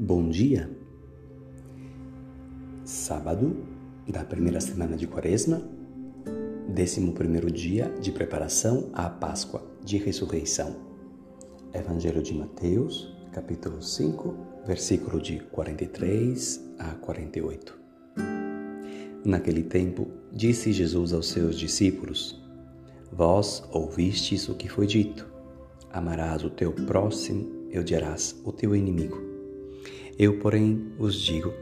Bom dia! Sábado da primeira semana de Quaresma, décimo primeiro dia de preparação à Páscoa de Ressurreição. Evangelho de Mateus, capítulo 5, versículo de 43 a 48. Naquele tempo, disse Jesus aos seus discípulos: Vós ouvistes o que foi dito: Amarás o teu próximo e odiarás o teu inimigo. Eu, porém, vos digo: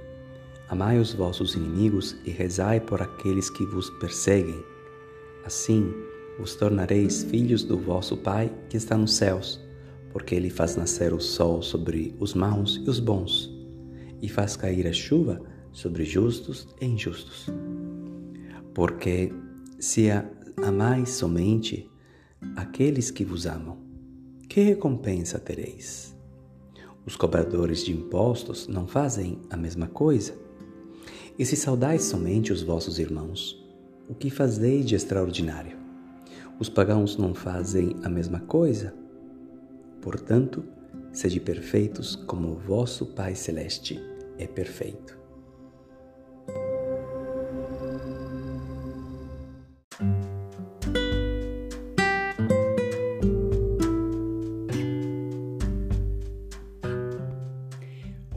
amai os vossos inimigos e rezai por aqueles que vos perseguem. Assim vos tornareis filhos do vosso Pai que está nos céus, porque ele faz nascer o sol sobre os maus e os bons, e faz cair a chuva sobre justos e injustos. Porque se amais somente aqueles que vos amam, que recompensa tereis? Os cobradores de impostos não fazem a mesma coisa? E se saudais somente os vossos irmãos, o que fazeis de extraordinário? Os pagãos não fazem a mesma coisa? Portanto, sede perfeitos como o vosso Pai Celeste é perfeito.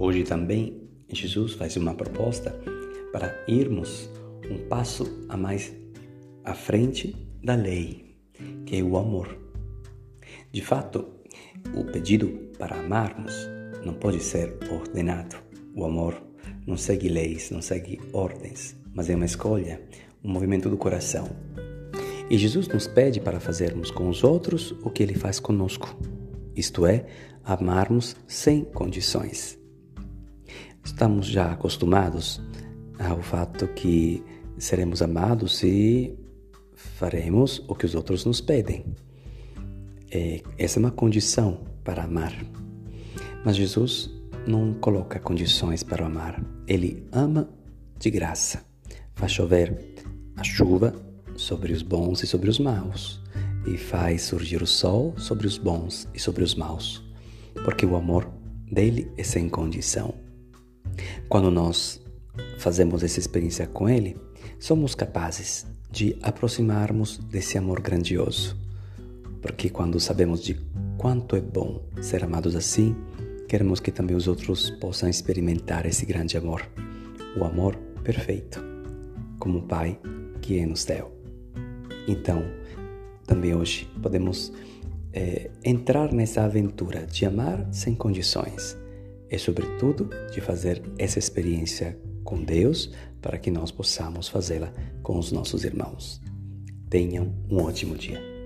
Hoje também Jesus faz uma proposta para irmos um passo a mais à frente da lei, que é o amor. De fato, o pedido para amarmos não pode ser ordenado. O amor não segue leis, não segue ordens, mas é uma escolha, um movimento do coração. E Jesus nos pede para fazermos com os outros o que ele faz conosco, isto é, amarmos sem condições. Estamos já acostumados ao fato que seremos amados e faremos o que os outros nos pedem. É, essa é uma condição para amar. Mas Jesus não coloca condições para amar. Ele ama de graça. Faz chover a chuva sobre os bons e sobre os maus. E faz surgir o sol sobre os bons e sobre os maus. Porque o amor dele é sem condição. Quando nós fazemos essa experiência com Ele, somos capazes de aproximarmos desse amor grandioso. Porque quando sabemos de quanto é bom ser amados assim, queremos que também os outros possam experimentar esse grande amor, o amor perfeito, como o Pai que é no céu. Então, também hoje podemos é, entrar nessa aventura de amar sem condições e, sobretudo, de fazer essa experiência com Deus para que nós possamos fazê-la com os nossos irmãos. Tenham um ótimo dia.